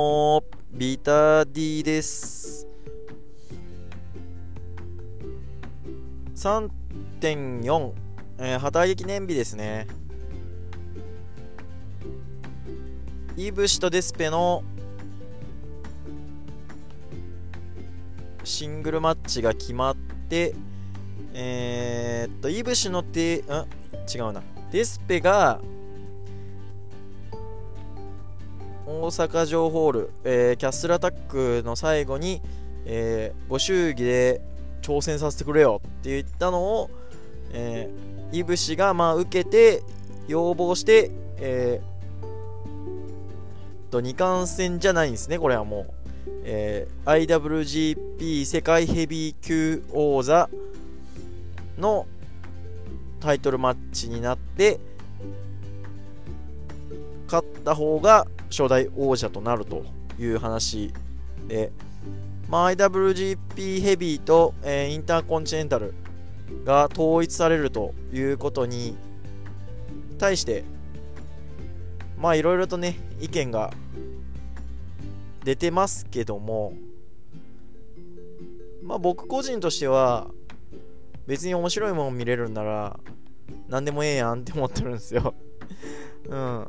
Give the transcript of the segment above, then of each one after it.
もビタディです。3.4、えー、旗揚げ記念日ですね。イブシとデスペのシングルマッチが決まってえー、っとイブシのてん違うな。デスペが阪城ホール、えー、キャッスルアタックの最後に、えー、ご祝儀で挑戦させてくれよって言ったのを、えー、イブシがまあ受けて要望して、えー、と2冠戦じゃないんですねこれはもう、えー、IWGP 世界ヘビー級王座のタイトルマッチになって勝った方が初代王者となるという話で、まあ、IWGP ヘビーと、えー、インターコンチネンタルが統一されるということに対してまあいろいろとね意見が出てますけどもまあ僕個人としては別に面白いもの見れるんなら何でもええやんって思ってるんですよ。うん。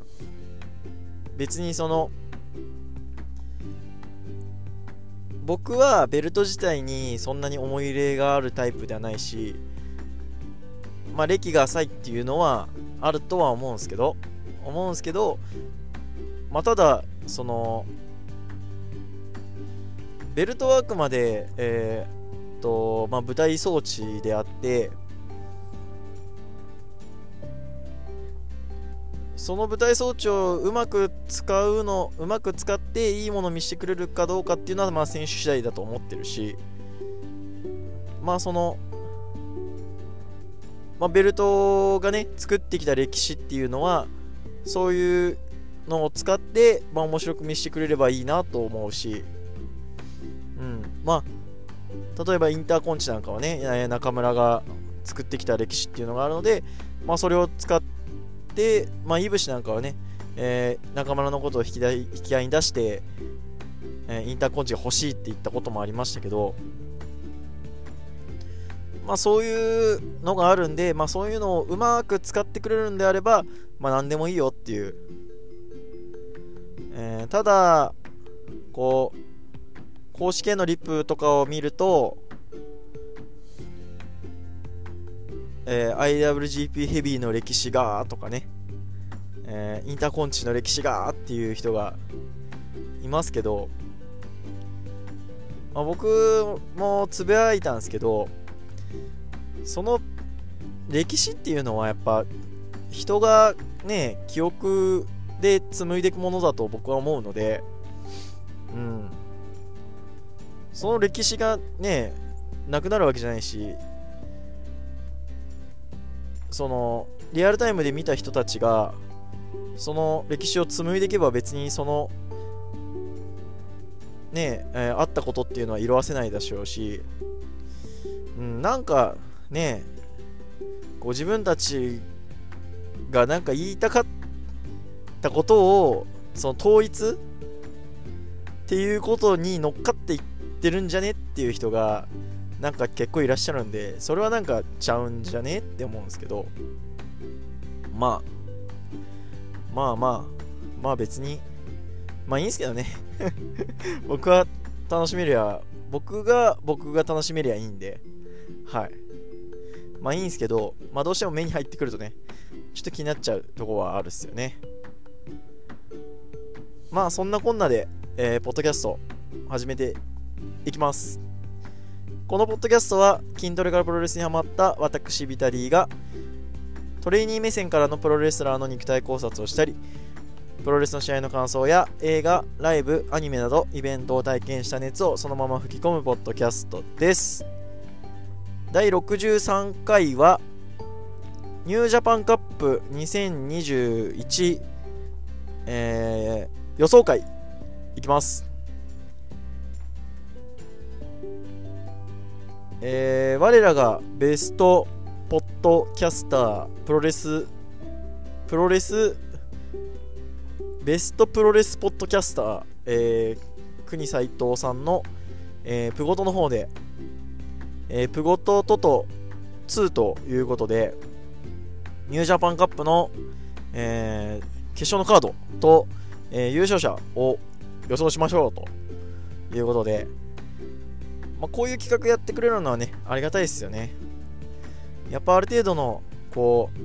別にその僕はベルト自体にそんなに思い入れがあるタイプではないしまあ歴が浅いっていうのはあるとは思うんですけど思うんですけどまあただそのベルトワークまでえ、っとまあ舞台装置であってその舞台装置をうまく使うのうまく使っていいものを見せてくれるかどうかっていうのはまあ選手次第だと思ってるしまあその、まあ、ベルトがね作ってきた歴史っていうのはそういうのを使って、まあ、面白く見せてくれればいいなと思うし、うん、まあ例えばインターコンチなんかはね中村が作ってきた歴史っていうのがあるので、まあ、それを使ってで、まあ、いぶしなんかはね、えー、中村のことを引きだ引き合いに出して、えー、インターコンチが欲しいって言ったこともありましたけど、まあ、そういうのがあるんで、まあ、そういうのをうまく使ってくれるんであれば、まあ、何でもいいよっていう、えー、ただこう公式へのリップとかを見るとえー、IWGP ヘビーの歴史がとかね、えー、インターコンチの歴史がっていう人がいますけど、まあ、僕もつぶやいたんですけどその歴史っていうのはやっぱ人がね記憶で紡いでいくものだと僕は思うのでうん。その歴史がねなくなるわけじゃないしそのリアルタイムで見た人たちがその歴史を紡いでいけば別にそのねえー、あったことっていうのは色あせないでしょうし、うん、なんかねこ自分たちがなんか言いたかったことをその統一っていうことに乗っかっていってるんじゃねっていう人がなんか結構いらっしゃるんで、それはなんかちゃうんじゃねって思うんですけど、まあ、まあまあ、まあ別に、まあいいんですけどね。僕は楽しめりゃ、僕が、僕が楽しめりゃいいんで、はい。まあいいんですけど、まあどうしても目に入ってくるとね、ちょっと気になっちゃうとこはあるっすよね。まあそんなこんなで、えー、ポッドキャスト始めていきます。このポッドキャストは筋トレからプロレスにハマった私ビタリーがトレーニー目線からのプロレスラーの肉体考察をしたりプロレスの試合の感想や映画、ライブ、アニメなどイベントを体験した熱をそのまま吹き込むポッドキャストです。第63回はニュージャパンカップ2021、えー、予想会いきます。えー、我らがベストポッドキャスタープロレスプロレスベストプロレスポッドキャスターえー、国斎藤さんの、えー、プゴトの方で、えー、プゴトトト2ということで、ニュージャパンカップの、えー、決勝のカードと、えー、優勝者を予想しましょうということで、まあ、こういう企画やってくれるのはね、ありがたいですよね。やっぱある程度の、こう、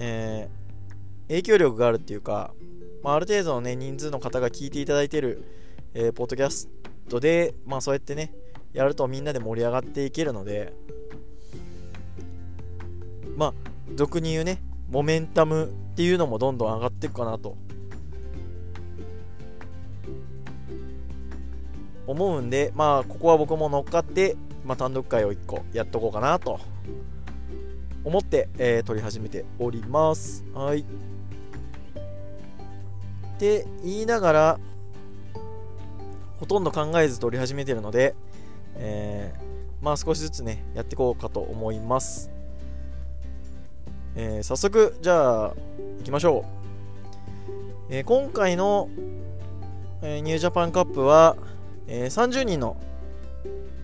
えー、影響力があるっていうか、まあ、ある程度のね、人数の方が聞いていただいてる、えー、ポッドキャストで、まあそうやってね、やるとみんなで盛り上がっていけるので、まあ、俗に言うね、モメンタムっていうのもどんどん上がっていくかなと思うんで、まあ、ここは僕も乗っかって、まあ、単独会を1個やっとこうかなと思って、えー、撮り始めております。はい。って言いながら、ほとんど考えず撮り始めてるので、えー、まあ少しずつね、やっていこうかと思います。えー、早速、じゃあ、行きましょう。えー、今回の、え、ニュージャパンカップは、えー、30人の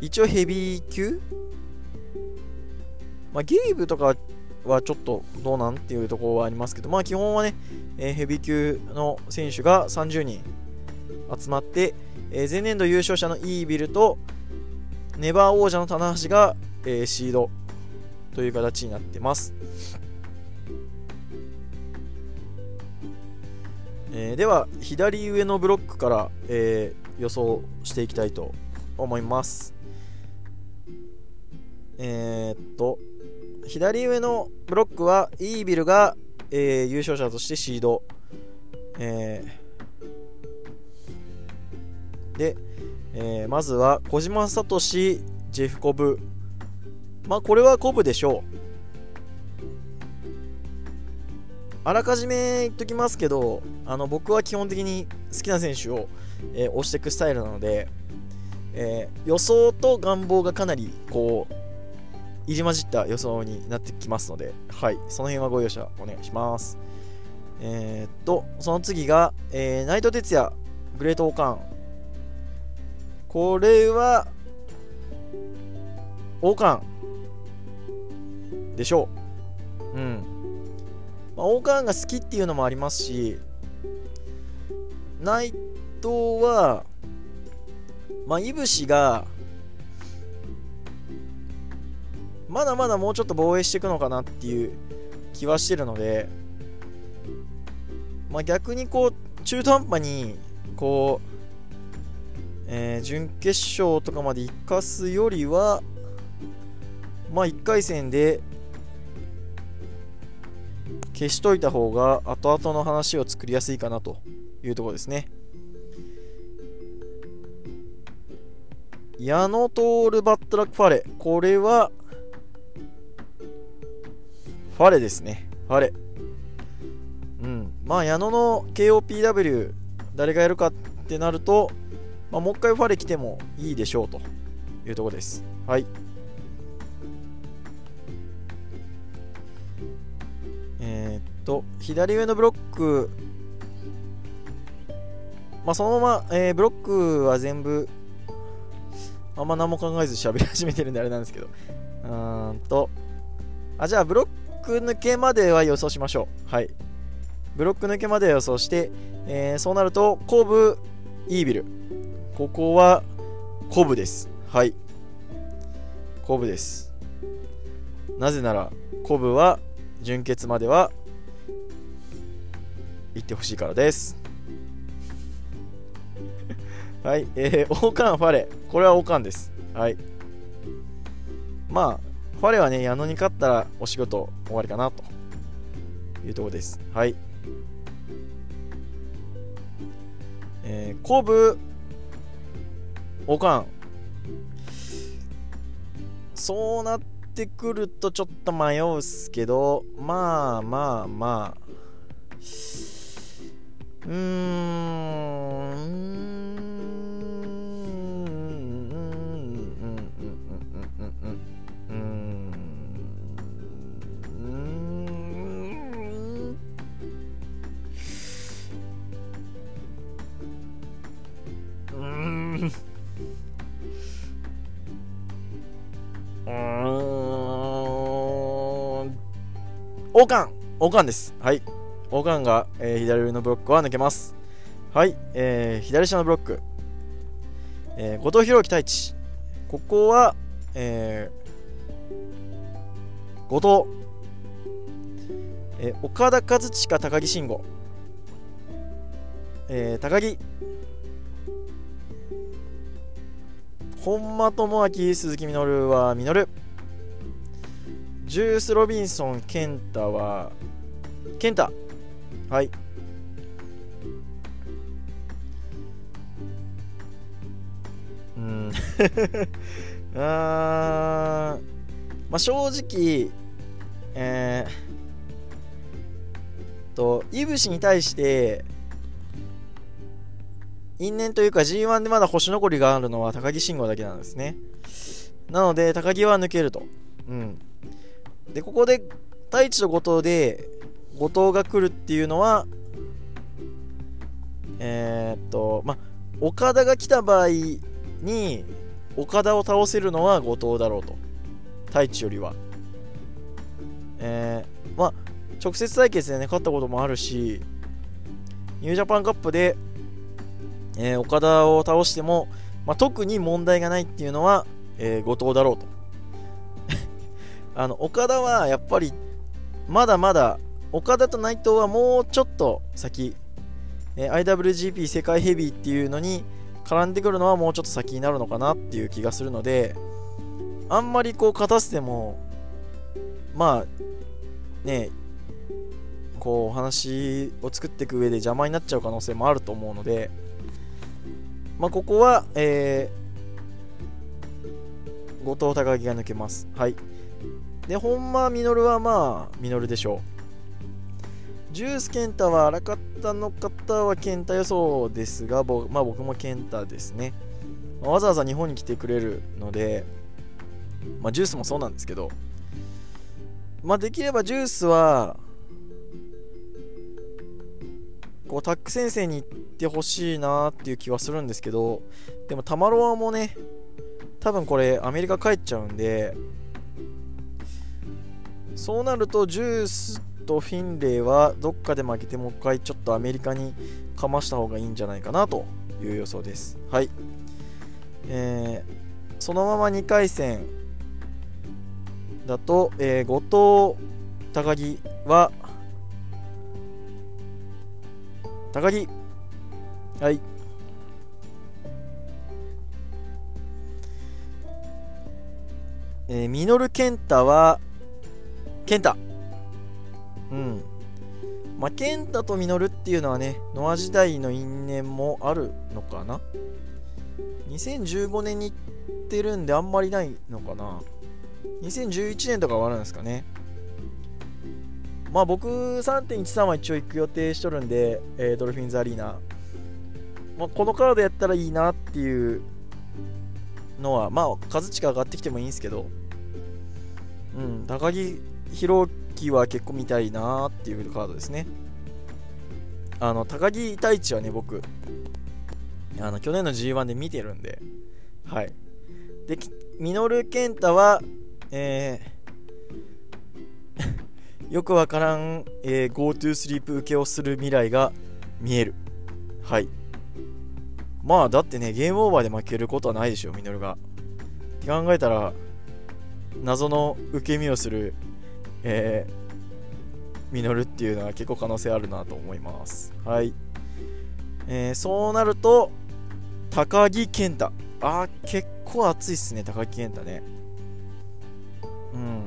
一応ヘビー級？まあ、ゲイブとかはちょっとどうなんっていうところはありますけど、まあ基本はね、えー、ヘビー級の選手が30人集まって、えー、前年度優勝者のイービルとネバー王者の棚橋が、えー、シードという形になってます。えー、では左上のブロックから、えー、予想していきたいと思います。えー、っと左上のブロックはイービルが、えー、優勝者としてシード、えー、で、えー、まずは小島聡ジェフコブ。まあこれはコブでしょう。あらかじめ言っときますけどあの僕は基本的に好きな選手を、えー、押していくスタイルなので、えー、予想と願望がかなりこう入り混じった予想になってきますので、はい、その辺はご容赦お願いします。えー、っと、その次が、えー、内藤哲也、グレートオーカン。これは、オーカンでしょう。うん。まあ、オーカンが好きっていうのもありますし、内藤は、まあ、いぶしが、まだまだもうちょっと防衛していくのかなっていう気はしてるので、まあ、逆にこう、中途半端に、こう、えー、準決勝とかまで行かすよりは、まあ、1回戦で消しといた方が後々の話を作りやすいかなというところですね。矢野徹バットラックファレ。これは、ファレですね。ファレ。うん。まあ、矢野の KOPW、誰がやるかってなると、まあ、もう一回ファレ来てもいいでしょうというところです。はい。えー、っと、左上のブロック、まあ、そのまま、えー、ブロックは全部、あんま何も考えず喋り始めてるんであれなんですけど。うーんと、あ、じゃあ、ブロック抜けまでは予想しましょう。はい。ブロック抜けまで予想して、えー、そうなると、コブ、イービル。ここは、コブです。はい。コブです。なぜなら、コブは準決までは行ってほしいからです。はい、えー、オカン、ファレ。これはオカンです。はい。まあ、ファレはね、矢野に勝ったらお仕事終わりかなというところです。はい。えー、コブ、オカン。そうなってってくるとちょっと迷うっすけど、まあまあまあ、うーん、うんうんうんうん王冠王冠ですはい王冠が、えー、左上のブロックは抜けますはい、えー、左下のブロック、えー、後藤弘樹太一ここはえー、後藤、えー、岡田和親高木慎吾、えー、高木。本間智明鈴木みのるはみのるジュース・ロビンソン健太は健太。はい。うん。あまあ正直えー、といぶしに対して因縁というか G1 でまだ星残りがあるのは高木慎吾だけなんですね。なので高木は抜けると。うん。でここで太一と後藤で後藤が来るっていうのはえー、っとまあ岡田が来た場合に岡田を倒せるのは後藤だろうと。太一よりは。えー、まあ直接対決でね勝ったこともあるしニュージャパンカップで、えー、岡田を倒しても、まあ、特に問題がないっていうのは、えー、後藤だろうと。あの岡田はやっぱりまだまだ岡田と内藤はもうちょっと先、えー、IWGP 世界ヘビーっていうのに絡んでくるのはもうちょっと先になるのかなっていう気がするのであんまりこう勝たせてもまあねこうお話を作っていく上で邪魔になっちゃう可能性もあると思うのでまあここはえー、後藤高木が抜けますはいで、本間実はまあ、実でしょう。ジュース健太は荒方の方は健太予想ですが、ぼまあ僕も健太ですね。わざわざ日本に来てくれるので、まあジュースもそうなんですけど、まあできればジュースは、こうタック先生に行ってほしいなっていう気はするんですけど、でもタマロワもね、多分これアメリカ帰っちゃうんで、そうなるとジュースとフィンレイはどっかで負けてもう一回ちょっとアメリカにかました方がいいんじゃないかなという予想です。はい。えー、そのまま2回戦だと、えー、後藤、高木は、高木、はい。えー、ミノル健太は、健太うん。まあ健太と稔っていうのはねノア時代の因縁もあるのかな？2015年に行ってるんであんまりないのかな？2011年とかはあるんですかね？まあ僕3.13は一応行く予定しとるんで、えー、ドルフィンズアリーナ、まあ、このカードやったらいいなっていうのはまあ数値が上がってきてもいいんですけど。うん高木弘樹は結構見たいなっていうカードですね。あの、高木太一はね、僕、あの、去年の G1 で見てるんで、はい。で、ミノル健太は、えー よくわからん、えー、GoTo スリープ受けをする未来が見える。はい。まあ、だってね、ゲームオーバーで負けることはないでしょ、ミノルが。って考えたら、謎の受け身をするえー、実るっていうのは結構可能性あるなと思います。はい。えー、そうなると、高木健太。あ、結構熱いっすね、高木健太ね。うん。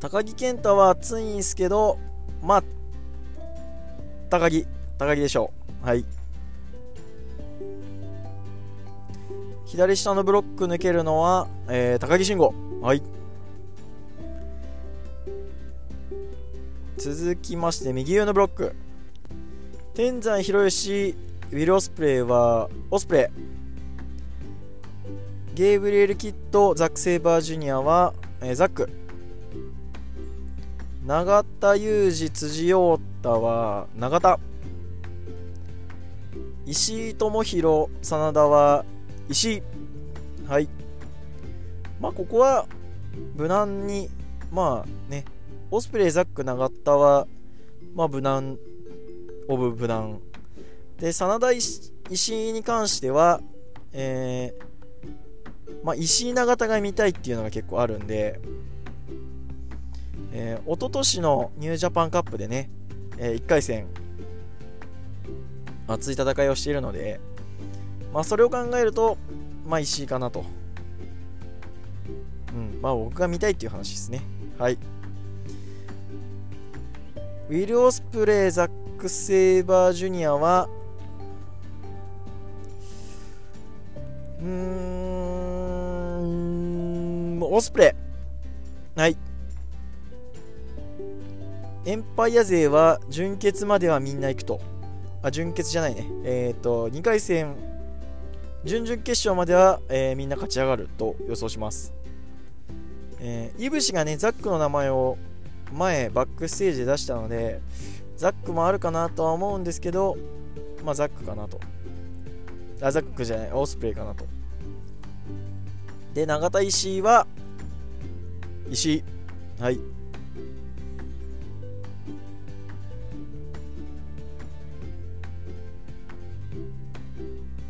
高木健太は熱いんすけど、まあ、高木、高木でしょう。はい。左下のブロック抜けるのは、えー、高木慎吾。はい。続きまして右上のブロック。天山博義ウィル・オスプレイはオスプレイ。ゲイブリエル・キッドザック・セイバージュニアは、えー、ザック。永田裕二辻陽太は永田。石井智弘真田は石井。はい。まあここは無難にまあねオスプレイザック永田はまあ無難オブ無難で真田石井に関してはえー、まあ、石井永田が見たいっていうのが結構あるんで、えー、一昨年のニュージャパンカップでね、えー、1回戦熱い戦いをしているので、まあ、それを考えると、まあ、石井かなと。うん、まあ、僕が見たいっていう話ですね。はい。ウィル・オスプレイ、ザック・セイバージュニアは、うーん、オスプレイ。はい。エンパイア勢は準決まではみんな行くと。あ、準決じゃないね。えっ、ー、と、2回戦、準々決勝までは、えー、みんな勝ち上がると予想します。えー、イブシがね、ザックの名前を前、バックステージで出したので、ザックもあるかなとは思うんですけど、まあ、ザックかなと。あ、ザックじゃない、オスプレイかなと。で、永田石井は、石井。はい。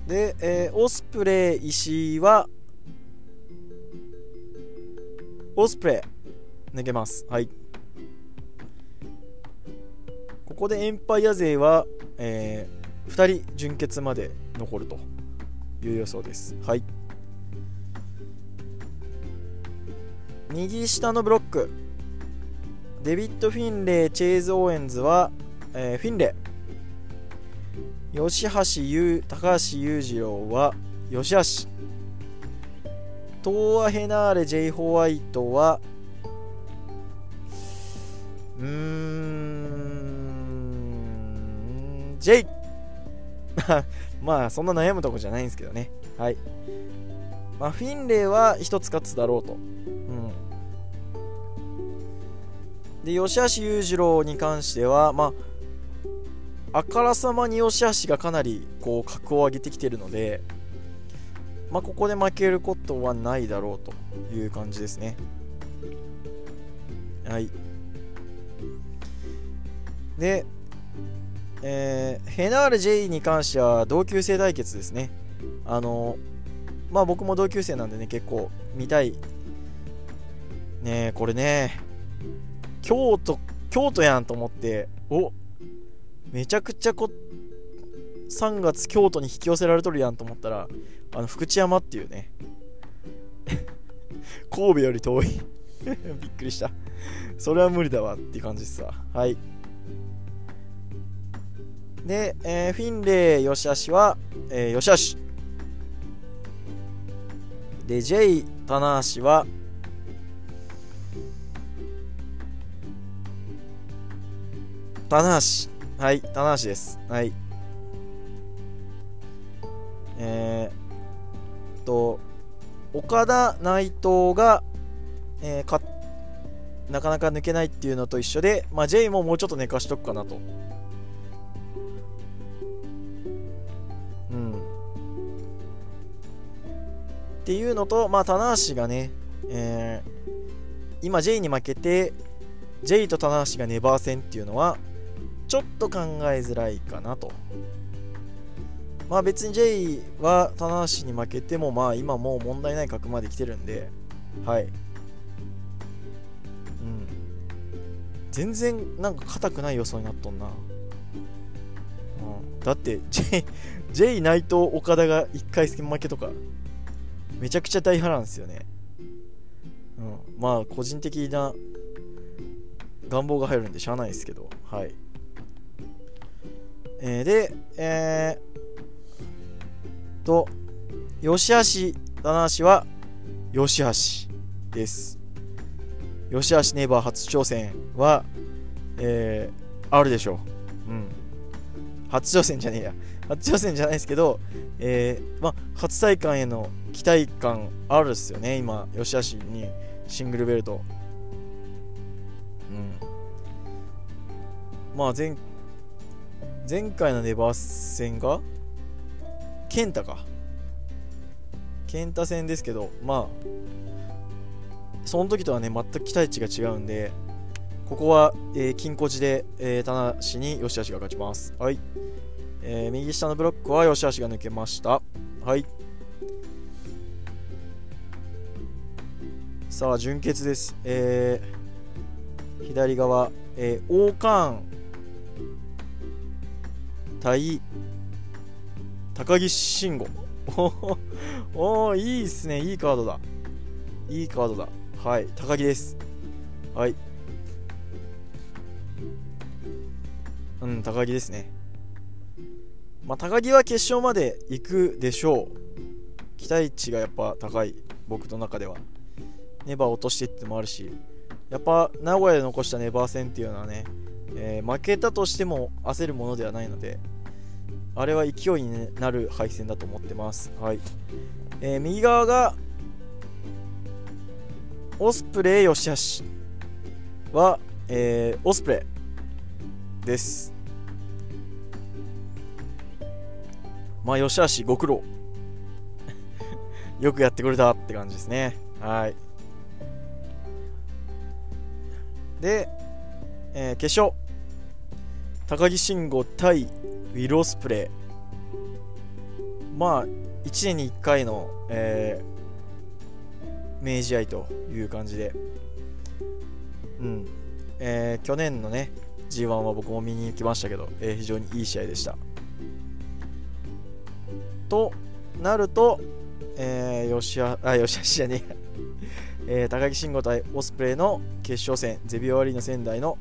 で、えー、オスプレイ石井は、オスプレイ抜けます。はい。ここでエンパイア勢は、えー、2人準決まで残るという予想です。はい。右下のブロック、デビッド・フィンレイ、チェイズ・オーエンズは、えー、フィンレイ。吉橋優高橋裕次郎は吉橋トーア・ヘナーレ・ジェイ・ホワイトはうーんジェイまあそんな悩むとこじゃないんですけどね。はい。まあフィンレイは一つ勝つだろうと。うん。で吉橋裕次郎に関してはまああからさまに吉橋がかなりこう格を上げてきてるので、まあ、ここで負けることはないだろうという感じですね。はい。で、えー、ヘナール J に関しては同級生対決ですね。あのまあ僕も同級生なんでね、結構見たい。ねえこれね、京都、京都やんと思って、おめちゃくちゃこ3月京都に引き寄せられとるやんと思ったらあの福知山っていうね 神戸より遠い びっくりしたそれは無理だわっていう感じですわはいで、えー、フィンレイ吉橋は、えー、吉橋で J 棚橋は棚橋はい、棚橋です。はい。えー、と、岡田内藤が、えー、かなかなか抜けないっていうのと一緒で、まあ、J ももうちょっと寝かしとくかなと。っていうのと、まあ、棚橋がね、えー、今 J に負けて、J と棚橋がネバー戦っていうのは、ちょっと考えづらいかなと。まあ別に J は棚橋に負けてもまあ今もう問題ない格まで来てるんで、はい。うん。全然なんか硬くない予想になっとんな。うん、だって J, J 内藤岡田が1回戦負けとかめちゃくちゃ大派なんですよね。うん、まあ個人的な願望が入るんでしゃあないですけど、はい。えー、で、えー、と、吉橋、棚橋は、吉橋です。吉橋ネイバー初挑戦は、えー、あるでしょう。うん。初挑戦じゃねえや。初挑戦じゃないですけど、えー、ま、初体感への期待感あるっすよね、今、吉橋にシングルベルト。うん。まあ、前前回のネバー戦がケンタかケンタ戦ですけどまあその時とはね全く期待値が違うんでここは、えー、金庫寺で、えー、棚橋に吉橋が勝ちます。はい。えー、右下のブロックは吉橋が抜けました。はい。さあ、準決です。えー、左側、えー、王冠対高木慎吾。おお、いいっすね。いいカードだ。いいカードだ。はい、高木です。はい。うん、高木ですね。まあ、高木は決勝まで行くでしょう。期待値がやっぱ高い、僕の中では。ネバー落としていってもあるし、やっぱ名古屋で残したネバー戦っていうのはね、えー、負けたとしても焦るものではないので、あれは勢いになる敗戦だと思ってます。はい。えー、右側が、オスプレイ吉橋は、えー、オスプレイです。まあ、吉橋ご苦労。よくやってくれたって感じですね。はい。で、えー、決勝。高木慎吾対ウィル・オスプレイ。まあ、1年に1回の、えー、明治愛という感じで。うん。えー、去年のね、G1 は僕も見に行きましたけど、えー、非常にいい試合でした。となると、えー、吉あ、吉橋じゃねえ、えー、高木慎吾対オスプレイの決勝戦、ゼビオアリーナ仙台の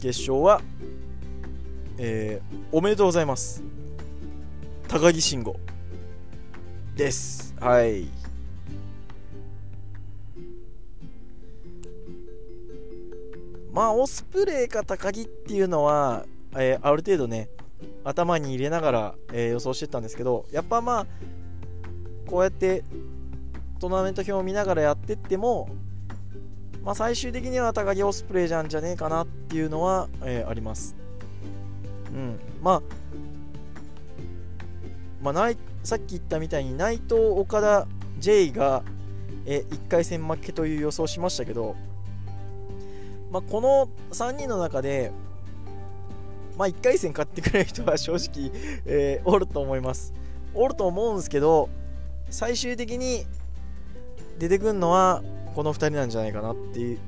決勝は、えー、おめでとうございます。高木慎吾です。はい。まあ、オスプレイか高木っていうのは、えー、ある程度ね、頭に入れながら、えー、予想してたんですけど、やっぱまあ、こうやってトーナメント表を見ながらやってっても、まあ、最終的には高木オスプレイじゃんじゃねえかなっていうのは、えー、あります。うん。まあ、まあ、ないさっき言ったみたいに内藤、岡田、J が、えー、1回戦負けという予想しましたけど、まあ、この3人の中で、まあ、1回戦勝ってくれる人は正直、えー、おると思います。おると思うんですけど、最終的に出てくるのはこの2人なんじゃないかなっていう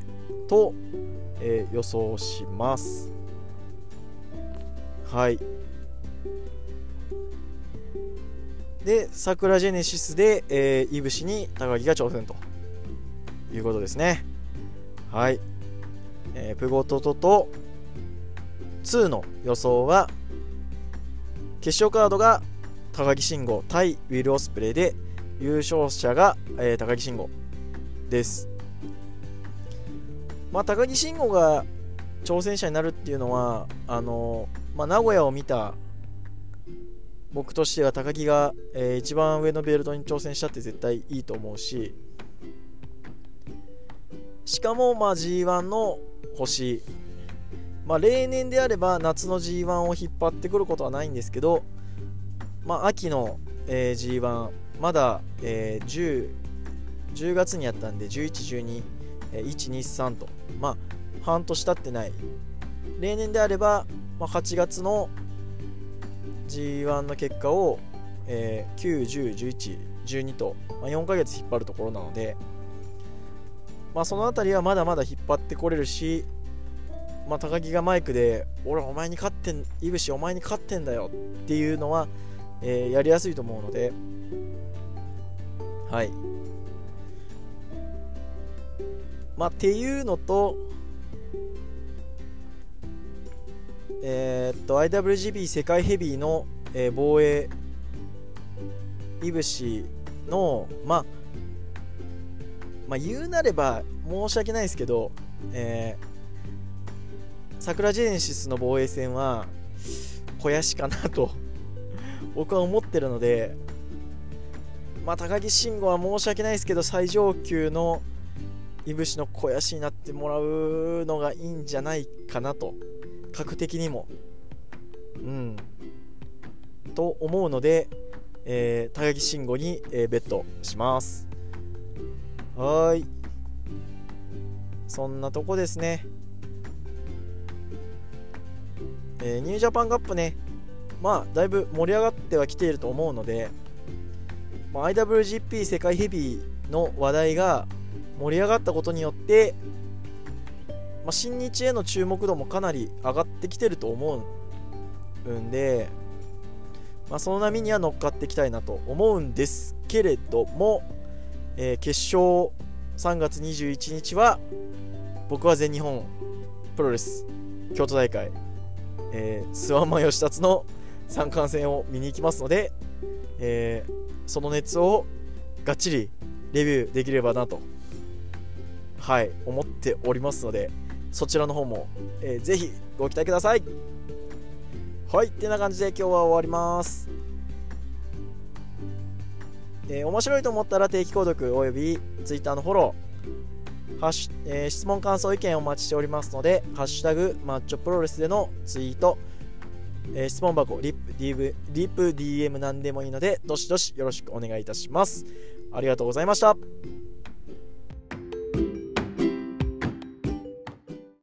と、えー、予想します。はい。で、桜ジェネシスで、えー、いぶしに高木が挑戦ということですね。はい。えー、プゴトトと2の予想は、決勝カードが高木慎吾対ウィル・オスプレイで、優勝者が、えー、高木慎吾です。まあ、高木慎吾が挑戦者になるっていうのは、あのまあ、名古屋を見た僕としては高木が、えー、一番上のベルトに挑戦したって絶対いいと思うししかも、まあ、G1 の星、まあ、例年であれば夏の G1 を引っ張ってくることはないんですけど、まあ、秋の、えー、G1 まだ、えー、10, 10月にやったんで11、12、123と、まあ、半年経ってない。例年であれば、まあ、8月の G1 の結果を、えー、9、10、11、12と、まあ、4ヶ月引っ張るところなので、まあ、その辺りはまだまだ引っ張ってこれるし、まあ、高木がマイクで「俺お前に勝ってんいぶしお前に勝ってんだよ」っていうのは、えー、やりやすいと思うので。はい。まあっていうのとえー、っと IWGB 世界ヘビーの、えー、防衛いぶしのまあまあ言うなれば申し訳ないですけど、えー、桜ジェネシスの防衛戦は肥やしかなと 僕は思ってるのでまあ高木慎吾は申し訳ないですけど最上級のいぶしの肥やしになってもらうのがいいんじゃないかなと格的にも。うん。と思うので、えー、高木慎吾に、えー、ベットします。はい。そんなとこですね。えー、ニュージャパンカップね、まあ、だいぶ盛り上がってはきていると思うので、まあ、IWGP 世界ヘビーの話題が盛り上がったことによって、まあ、新日への注目度もかなり上がってきてると思うんで、まあ、その波には乗っかっていきたいなと思うんですけれども、えー、決勝3月21日は僕は全日本プロレス京都大会、えー、スワンマン吉達の三冠戦を見に行きますので、えー、その熱をがっちりレビューできればなとはい思っておりますのでそちらの方も、えー、ぜひご期待ください。はいってな感じで今日は終わります。えー、面白いと思ったら定期購読および Twitter のフォローはし、えー、質問感想意見をお待ちしておりますので「ハッシュタグマッチョプロレス」でのツイート、えー、質問箱リップ DV リップ DM 何でもいいのでどしどしよろしくお願いいたします。ありがとうございました。